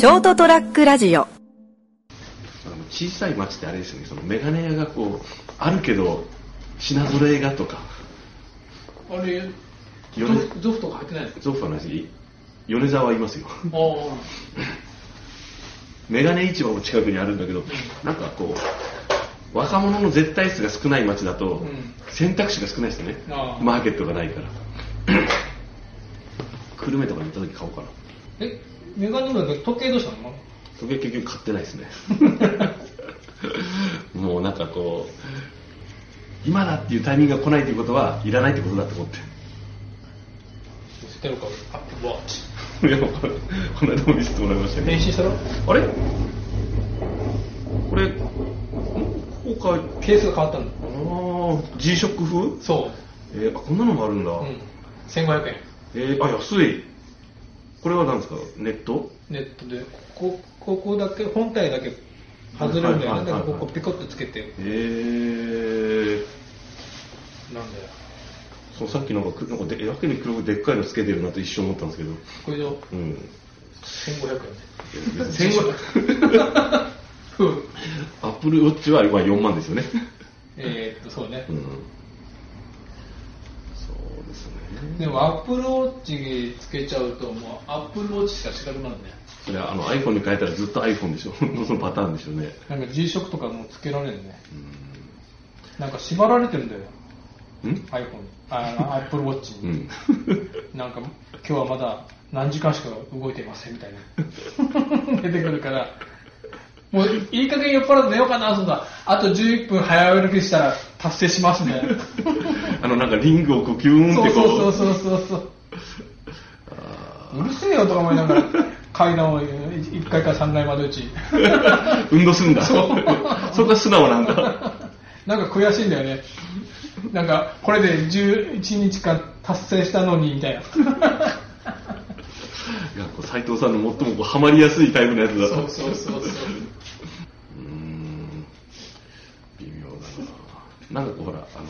ショートトラックラジオ。あの小さい町ってあれですよね。そのメガネ屋がこうあるけど品揃えがとか。あれ、ゾ米フとか入ってないですか？ゾフはないし米沢はいますよ。あメガネ市場も近くにあるんだけど、なんかこう若者の絶対数が少ない町だと、うん。選択肢が少ないですよね。マーケットがないから。久留米とかに行った時買おうかな。え、メガネの時計どうしたの？時計結局買ってないですね もうなんかこう今だっていうタイミングが来ないということはいらないってことだと思って知ってるかアップルウォッチ。いやこの間も見せてもらいましたけど変身したろ？あれ？これん？ここかケースが変わったんだ。あー G ショック風？そえーあこんなのもあるんだ、う。うん。1500円。えーあ安いこれは何ですか？ネット？ネットで、こここだけ、本体だけ外れるんだよね。だからここピコッとつけて、え。ー、なんだよ。そうさっきなんかくなんかでやけに黒くでっかいのつけてるなと一瞬思ったんですけど。これでうん。1500円。1500 うん。アップルウォッチは今4万ですよね。えーっと、そうね。う。んですねでもアップルウォッチつけちゃうと、もうアップルウォッチしか知らなくなるね。それはあの iPhone に変えたらずっと iPhone でしょ そのパターンでしょうねなんか G ショックとかもつけられるね。なんか縛られてるんだよ。うん？iPhone に。あの、アップルウォッチに。うん なんか、今日はまだ何時間しか動いていませんみたいな。出てくるから、もういい加減酔っ払って寝ようかな、そんな。あと11分早歩きしたら達成しますね。あのなんかリングをこうキューンってこうそうそうそうそう。うるせえよとか思いながら、階段を1階から3階まで打ち。運動するんだそうそこが素直なんだなんか悔しいんだよね。なんか、これで11日間達成したのに、みたいな。いやこう斉藤さんの最もこうハマりやすいタイプのやつだそうそうそうそう。うーん微妙だななんかこうほらあの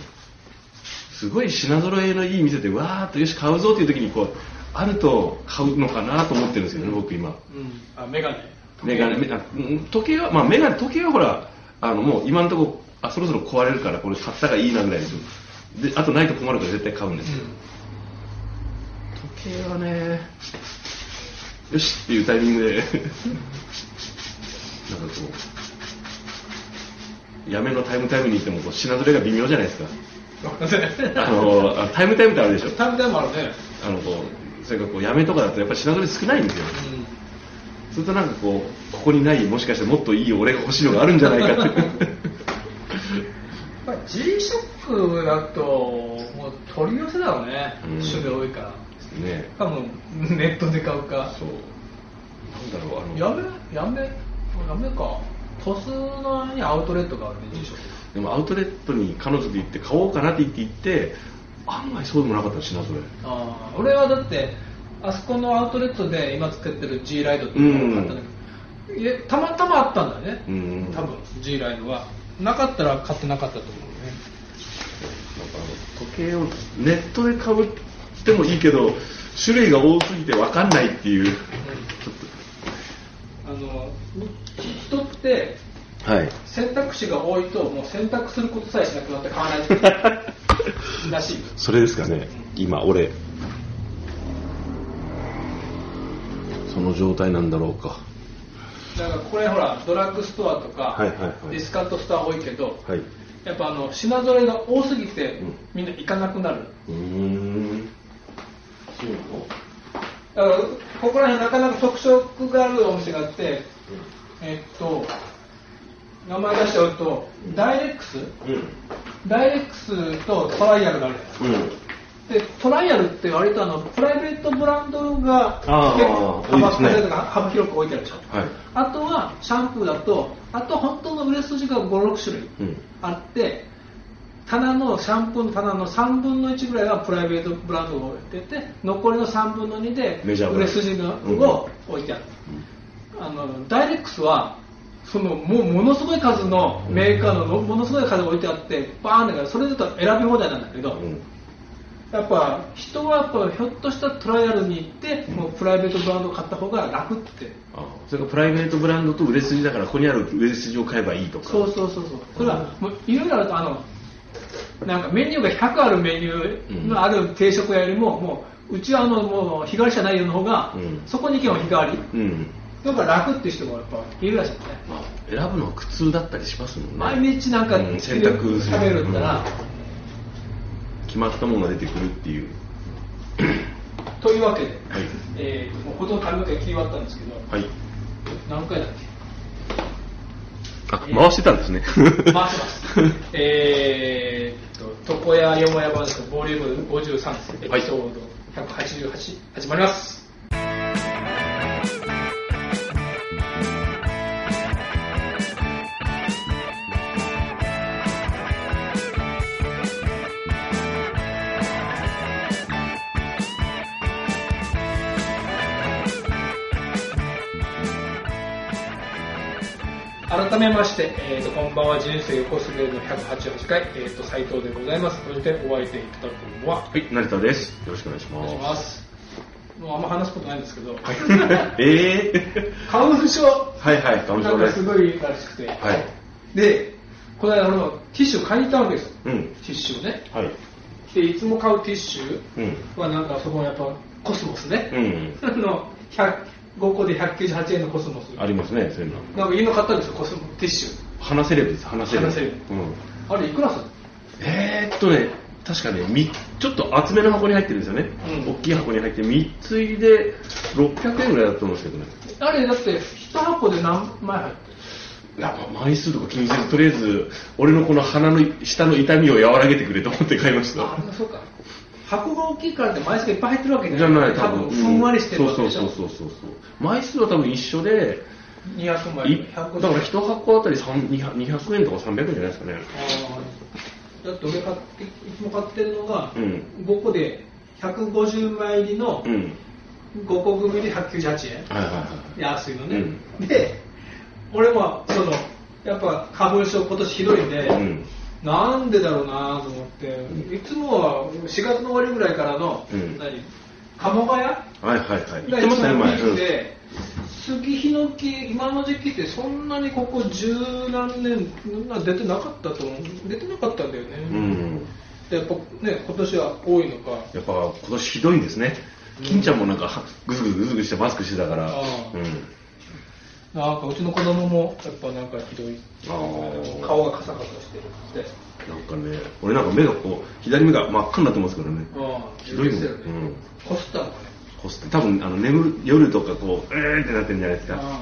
すごい品揃えのいい店でわーっとよし買うぞっていう時にこうあると買うのかなと思ってるんですよね、僕今。うん。あ、メガネ。メガネ時計はまあメガネ時計はほらあのもう今のところあそろそろ壊れるからこれ買ったがいいなぐらいですよであとないと困るから絶対買うんですよ、時計はねよしっていうタイミングで。なんかこうやめのタイムタイムに行ってもこう品揃えが微妙じゃないですか うん。あのあタイムタイムってあるでしょタイムタイムあるね。あのこうそれからこうやめとかだとやっぱり品揃え少ないんですようん。するとなんかこうここにないもしかしてもっといい俺が欲しいのがあるんじゃないかって まあ G ショックだと、もう取り寄せだろうね。うん種類多いから。ね多分、ネットで買うか。そうなんだろうあのやめ、やめ、やめか。鳥栖のにアウトレットがあるね。でもアウトレットに彼女と行って買おうかなって言って行って案外そうでもなかったの品揃えああ俺はだってあそこのアウトレットで今作ってる G ライドっていうのを買ったんだけど、いやたまたまあったんだよね、うん。多分 G ライドは。なかったら買ってなかったと思うね。なんかあの時計をネットで買うってもいいけど種類が多すぎて分かんないっていう。ちょっあの人ってとはい。選択肢が多いともう選択することさえしなくなって買わないらしい。それですかね。今俺。その状態なんだろうか。だからこれほらドラッグストアとか、はいはいはい。ディスカウントストア多いけどはい。やっぱあの品揃えが多すぎて、うん。みんな行かなくなる。うーん。そう。なのだからここら辺なかなか特色があるお店があって、えっと名前出しちゃうとダイレックス？うん。ダイレックスとトライアルがあるじゃないうん。でトライアルって割とあのプライベートブランドが結構多いですね。幅広く置いてあるでしょはい。あとはシャンプーだとあと本当の売れ筋が56種類うん。あって棚のシャンプーの棚の3分の1ぐらいがプライベートブランドが置いてて残りの3分の2で売れ筋のを置いてある、あのダイレックスはそのもうものすごい数のメーカーのものすごい数が置いてあってバーンだからそれだと選び放題なんだけど、うん。やっぱ人はやっぱひょっとしたらトライアルに行って、もうプライベートブランドを買った方が楽って。あそれからプライベートブランドと売れ筋だからここにある売れ筋を買えばいいとか。そうそうそうそう。それはもういろいろあるとあのなんかメニューが100あるメニューのある定食屋よりももううちはあのもう日替わりじゃないよの方が、うん。そこに行けば日替わり。うん。だから楽っていう人もやっぱいるらしいね。まあ選ぶのは苦痛だったりしますもんね。毎日なんかうん。選択食べるったら、決まったものが出てくるっていう。というわけで、はい。えーともうほとんど髪の毛切り終わったんですけど、はい。何回だっあ 回してたんですね 回してます。えーと、床屋よもや話ボリューム53です。エピソード188、始まります。改めまして、えー、とこんばんは人生横滑りの188回、えー、と斉藤でございます。そしてお相手いただくのははい成田です。よろしくお願いしまます。もうあんま話すことないんですけど、す ええ 花粉症。はいはい花粉症です。かすごいらしくて、はい。でこの間俺もティッシュ買いに行ったわけです。うん。ティッシュをね。はい。でいつも買うティッシュうん。はなんかそこのやっぱコスモスね、うん。あの100 5個で198円のコスモス。ありますねそういうのなんかいいの買ったんですよコスモティッシュ。花セレブです花セレブ花セレブうん。あれいくらする？えー、っとね確かねみちょっと厚めの箱に入ってるんですよね、うん。大きい箱に入って3つ入りで600円ぐらいだと思うんですけどね。あれだって1箱で何枚入っていやまあ枚数とか気にせずとりあえず俺のこの鼻の下の痛みを和らげてくれと思って買いました。るあそうか箱が大きいからって枚数がいっぱい入ってるわけじゃない。多多分。分ふんわりしてるわけそうでしょ。そうそうそうそう枚数は多分一緒で200枚。いだから1箱あたり3 200 200円とか300円じゃないですかね。だって俺買っていつも買ってるのがうん。5個で150枚入りのうん。5個組で198円。はいはいはい。安いのね、で俺もそのやっぱ花粉症今年ひどいんで、うんなんでだろうなと思って、いつもは4月の終わりぐらいからの、うん。何？鴨川屋？はいはいはい。言がってましたね前。で、杉ヒノキ今の時期ってそんなにここ十何年出てなかったと思う出てなかったんだよね、うん、うんでやっぱね今年は多いのか。やっぱ今年ひどいんですね。金ちゃんもなんかはぐずぐずぐずぐずしてマスクしてたから。あ。うんなんかうちの子供もやっぱなんかひどい顔がカサカサしてるってなんかね俺なんか目がこう左目が真っ赤になってますからね。ひどいもん、ね。うん、こすったのかね。こすって。多分あの眠る夜とかこうえーってなってるんじゃないですか。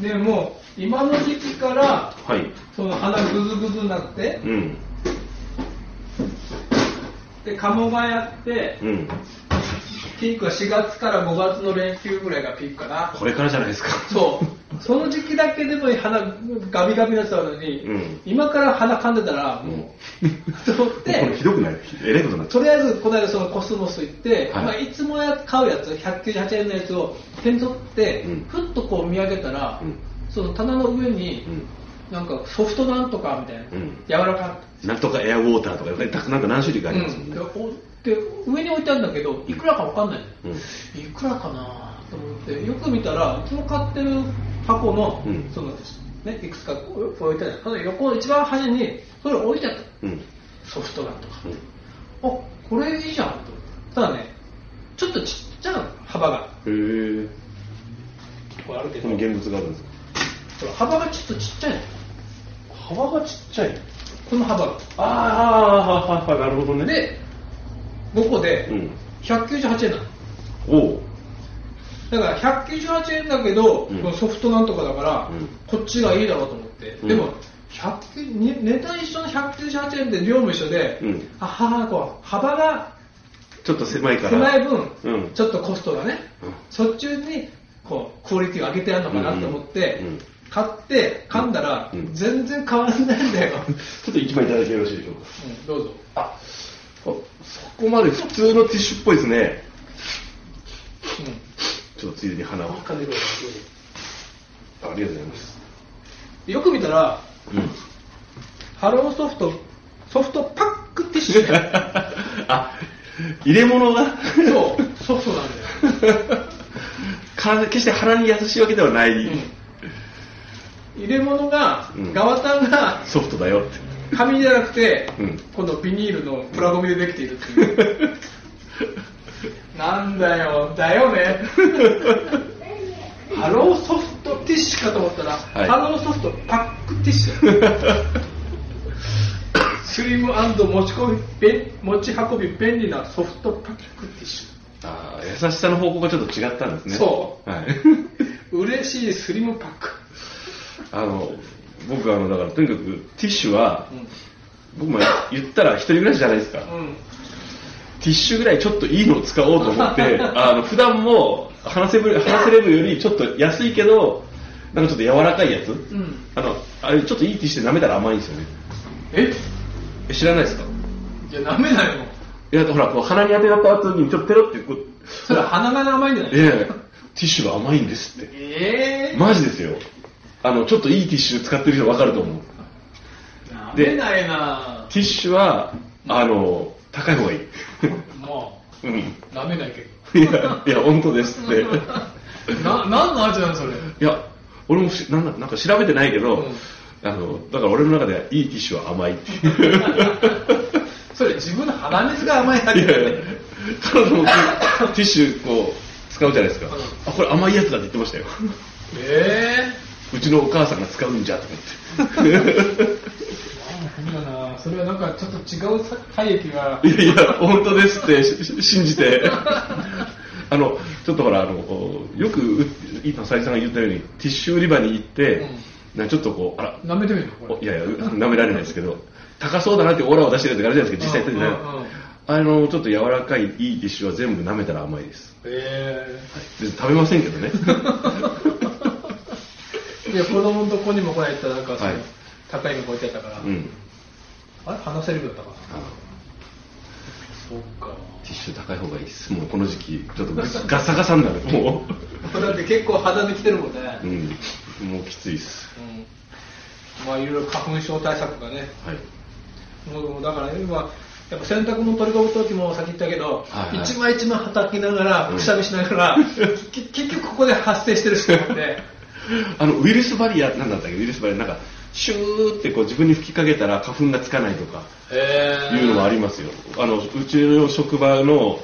でもう今の時期からはい。その鼻ぐずぐずになってうん。で鴨川やってうんピークは4月から5月の連休ぐらいがピークかな。これからじゃないですか。そう。その時期だけでも鼻ガビガビになってたのに、うん。今から鼻噛んでたらうん。もう、と思っこれてひどくない。えらいことになとりあえずこの間そのコスモス行って、はい。まあ、いつもや買うやつ198円のやつを手に取って、うん。ふっとこう見上げたら、うん。その棚の上に、うん。なんかソフトなんとかみたいな、うん。柔らかなんとかエアウォーターとかなんか何種類かありますもんねで上に置いてあるんだけどいくらかわかんない、うん。いくらかな？と思ってよく見たらいつも買ってる箱の、うん。そのねいくつかこう置いてある。その横一番端にそれ置いてあった。うん。ソフトなんとか。うん。あこれいいじゃんと思って。ただねちょっとちっちゃなの幅が。へえこれあるけど。現物があるんですか？幅がちょっとちっちゃいの。幅がちっちゃい。この幅が。ああなるほどね。で5個でうん。198円なの。おう。だから198円だけど、うん。このソフトなんとかだから、うん。こっちがいいだろうと思って、うん。でも100に値段一緒の198円で量も一緒で、うん。あははこう幅がちょっと狭いから。狭い分、うん。ちょっとコストがね、うん。そっちにこうクオリティを上げてやるのかなと思って、うん。うん。買って噛んだら、うん。全然変わらないんだよ、ちょっと一枚いただいてよろしいでしょうか。うんどうぞ。ああそこまで普通のティッシュっぽいですね。ちょっとついでに鼻を。あありがとうございます。よく見たらうん。ハローソフト、ソフトパックティッシュ。あ、入れ物が、そう、ソフトなんだよ。か決して鼻に優しいわけではない、うん。入れ物が、うん。側だけがソフトだよって。紙じゃなくて、うん今度ビニールのプラゴミでできているっていう。なんだよ、だよね。ハローソフトティッシュかと思ったら、はいハローソフトパックティッシュ。スリム持ち込みべ持ち運び便利なソフトパックティッシあー優しさの方向がちょっと違ったんですね。。そうはい。ュ。嬉しいスリムパック。あの、僕あの、だからとにかくティッシュは、うん僕も言ったら一人暮らしじゃないですか。うんティッシュぐらいちょっといいのを使おうと思って、あの、普段も、話せる、話せレブよりちょっと安いけど、なんかちょっと柔らかいやつ、うんあの、あれちょっといいティッシュで舐めたら甘いんですよね。え？え知らないですか？いや、ダメだよ。いや、ほら、こう鼻に当てらった後にちょっとペロってこう、それ鼻が甘いんじゃないええティッシュが甘いんですって。ええマジですよ。あの、ちょっといいティッシュ使ってる人分かると思う。舐めないなティッシュは、あの、高い方がいい。も うん。う、舐めないけいや、いや、本当ですって。いど。な、何の味なのそれ？や、俺もしなんだなんか調べてないけど、うんあの、だから俺の中ではいいティッシュは甘いっていう。それ自分の鼻水が甘いだけだね。彼女もティッシュこう、使うじゃないですか。うんあ、これ甘いやつだって言ってましたよ。えうちのお母さんが使うんじゃと思って。それはなんかちょっと違う体液がい。やいや、本当ですって信じて。あの、ちょっとほら、あの、よく、う今、斉藤さんが言ったように、ティッシュ売り場に行って、なんかちょっとこう、あら、舐めてみるの？いやいや、舐められないですけど、高そうだなってオーラを出してるやつがあるじゃないですか、実際やってないあの、ちょっと柔らかいいいティッシュは全部舐めたら甘いです。え別に食べませんけどね。えいや、子供のとこにもこれ行ったらなんかその、はい高いの置いてあったから、うん。あれ？話せるよだったかな？あそっか。ティッシュ高い方がいいです。もうこの時期、ちょっとガ ガサガサになる。もだって結構肌できてるもんね。う、うん。もうきついです。うんまあいろいろ花粉症対策がね、はい。もうだから今、やっぱ洗濯物取り込む時もさっき言ったけど、はいはい一枚一枚叩きながら、うんくしゃみしながら、き 結局ここで発生してる人もで、あの、ウイルスバリア、なんだったっけ、ウイルスバリア、なんか、シューってこう自分に吹きかけたら花粉がつかないとか、えいうのもありますよ。あの、うちの職場の、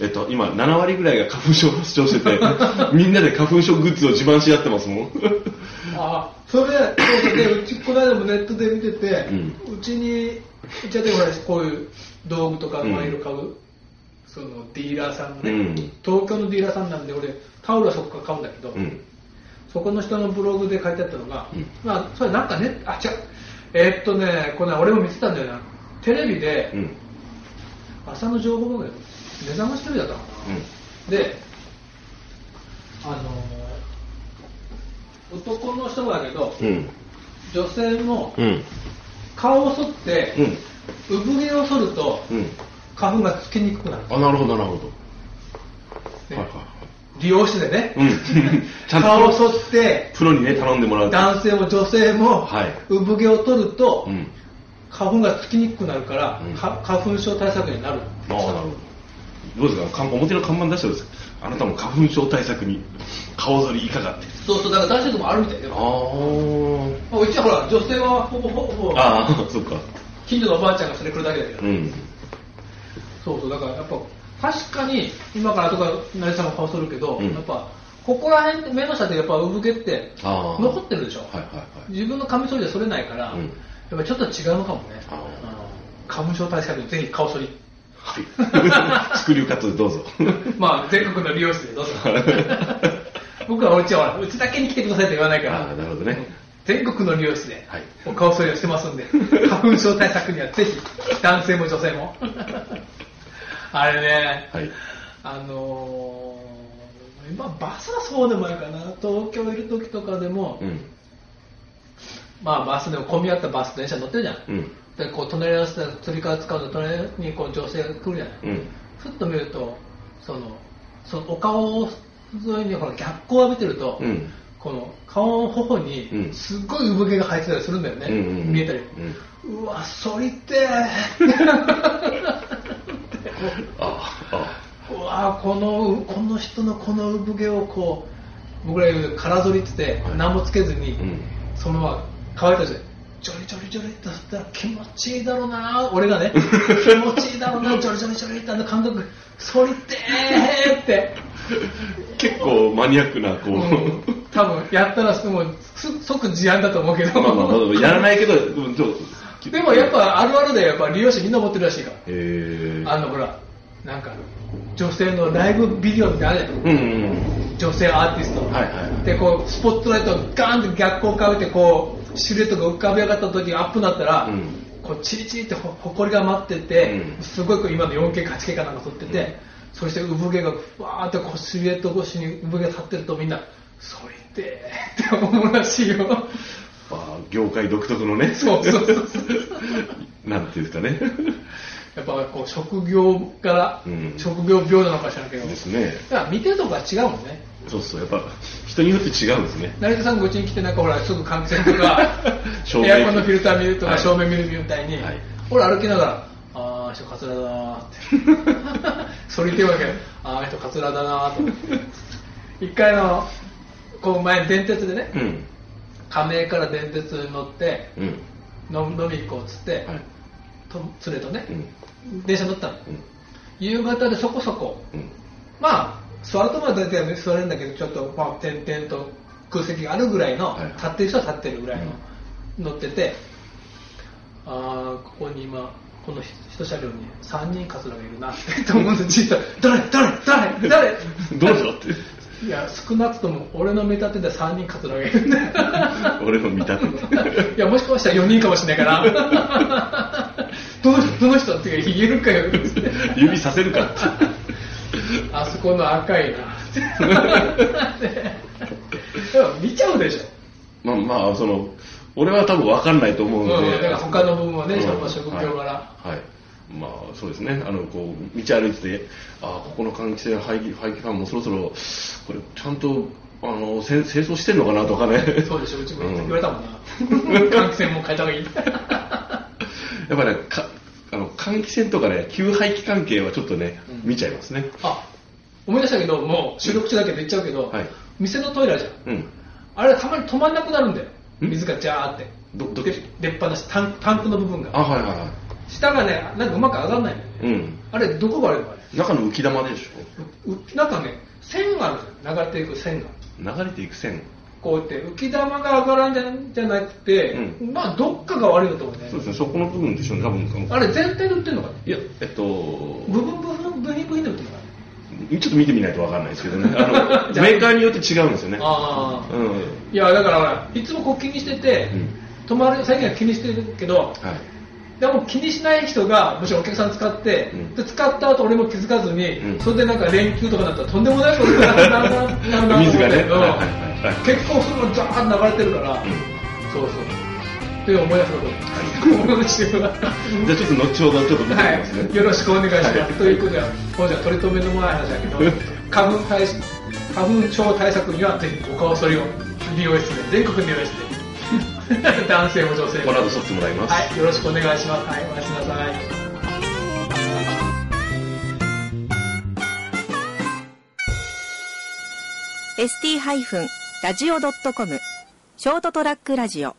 えっと、今、7割ぐらいが花粉症発症してて、みんなで花粉症グッズを自慢し合ってますもん。あそれそうでうちこの間もネットで見てて、ううちにうちはでほらこういう道具とかうんマイル買う、そのディーラーさんね、うん。東京のディーラーさんなんで俺タオルはそこから買うんだけど、うん。そこの人のブログで書いてあったのが、うんまあそれなんかねあ違うえーっとねこれ俺も見てたんだよなテレビで、うん。朝の情報番組目覚ましテレビだったかな、であのー男の人だけど、うん。うん。女性もうん。顔を剃って、うん。産毛を剃るとうん。花粉がつきにくくなる、あ、なるほど、なるほど。ねはいはいはい。利用してでね、うん。ちゃんと顔を剃ってプロにね、頼んでもらうと。男性も女性もはい産毛を取ると、うん。花粉がつきにくくなるから、うんか花粉症対策になるああ、なるほど。どうですか？看表の看板出してるんですあなたも花粉症対策に顔剃りいかがって。そうそうだから出してるとこあるみたいであもあ。まあうちはほら女性はほぼほぼああ、そっか。近所のおばあちゃんがそれ来るだけだけど、うん。そうそうだからやっぱ確かに今からとか成さんも顔剃るけど、うんやっぱここら辺目の下でやっぱ産毛って。残ってるでしょ、はいはいはい。自分のカミソリで剃れないから、うんやっぱちょっと違うのかもね花粉症対策でぜひ顔剃りはい。スクリューカットでどうぞ。まあ全国の美容室でどうぞ 僕はうちはうちだけに来てくださいと言わないからなるほどね。全国の美容室ではいお顔剃りをしてますんで花粉症対策にはぜひ男性も女性もあれね、はい。あのー、今バスはそうでもないかな東京いる時とかでも、うん。まあバスでも混み合ったバス電車乗ってるじゃん、うん。でこう隣り合わせて釣り革使うと隣にこう女性が来るじゃない、うん。ふっと見るとそのそのお顔沿いにほら逆光を浴びてると、うん。この顔の頬にうんすっごい産毛が生えてたりするんだよね、見えたり、ううわ反りてー ああ。うわーこのこの人のこの産毛をこう僕ら言う空反りって言って、はい。何もつけずに、うん。そのまま乾いた状態でジョリジョリジョリってやったら気持ちいいだろうな俺がね。気持ちいいだろうな ジョリジョリジョリってあの感覚。反りてーって、結構マニアックなこう、うん、多分やったらもうす即事案だと思うけど、まあまあまあやらないけどうんちょっとでもやっぱあるあるでやっぱ利用者みんな持ってるらしいから。あのほらなんか女性のライブビデオみたいなのあるじゃん。うんうん女性アーティスト、はいはいはい。でこうスポットライトをガーンって逆光かけてこうシルエットが浮かび上がった時アップになったら、うん。こうチリチリってほほこりが待ってて、うん。すごいこう今の 4K か 8K かなんか撮ってて、そして産毛がふわーってこうシルエット越しに産毛が立ってるとみんなそれでーって思うらしいよまあ業界独特のね。そうそうそう。なんていうんですかね。やっぱこう職業から、うん。職業病なのかしらんけど。ですね。だから見てるとこが違うもんね。そうそうやっぱ人によって違うんですね。成田さんがうちに来てなんかほらすぐ換気扇とか エアコンのフィルター見るとか、はい。照明見るみたいに、はい。俺歩きながらああ人カツラだなーって。それ言ってるわけああ人カツラだなーと思って。一回のこう前電鉄でねうん亀井から電鉄に乗ってうん。飲飲み行こうっつって、はい。と連れとねう、ん。電車乗ったの。うん。夕方でそこそこ。うん。まあ座るとこは大体ね座れるんだけどちょっとまあ点々と空席があるぐらいの、はい。立ってる人は立ってるぐらいの、乗っててああここに今この一車両に3人カツラがいるなって思うんです。小さい誰誰誰誰 どうぞっていや少なくとも俺の見立てで3人カツラがいるんだよ俺の見立て。いやもしかしたら4人かもしれないから。どの人どの人って言えるかよ。指させるかってあそこの赤いな。でも見ちゃうでしょ。まあまあその俺は多分分かんないと思うので、うんだから他の部分はねうん。職業柄。はい、はいまあそうですね。あのこう道歩いててあここの換気扇排気排気ファンもそろそろこれちゃんとあのせ清掃してんのかなとかね。そうでしょ。うちもうん。言われたもんな。換気扇も変えた方がいい。やっぱねかあの換気扇とかね給排気関係はちょっとね、うん。見ちゃいますね。あ思い出したけどもう収録中だけど言っちゃうけど、はい。店のトイレじゃん。うん。あれたまに止まんなくなるんだよ。ん？水がジャーって。どど出っ放しタンタンクの部分が。あはいはいは下がねなんかうまく上がんない。うん。あれどこが悪いのあれ中の浮き玉でしううなんかね線があるじゃん。流れていく線が。ょ流れていく線。こうやって浮き玉が上がらんじゃじゃなくて、うまあどっかが悪いんだと思うね。そうですね。そこの部分でしょうね多分。あれ全体で売ってんのかいやえっと部分部分部品部品で売ってんの？かちょっと見てみないとわかんないですけどね。あのメーカーによって違うんですよね。ああ、うん。いやだからいつもこう気にしてて、うん。泊まる最近は気にしてるけどはいでも気にしない人がむしろお客さん使って、うんで使った後俺も気づかずに、うんそれでなんか連休とかなったらとんでもないことになるななな水がね結構そのザーッと流れてるから、うんそうそうって思い出したことじゃあちょっと後ほどちょっと見てみますね、はい、よろしくお願いします。ということで、本日は取り留めのもない話だけど、花粉対花粉症対策にはぜひお顔剃りを美容室で、全国美容室で。男性も女性も。この後剃ってもらいます、はい、よろしくお願いします。はい、おやすみなさい。ー ST-radio.com ショートトラックラジオ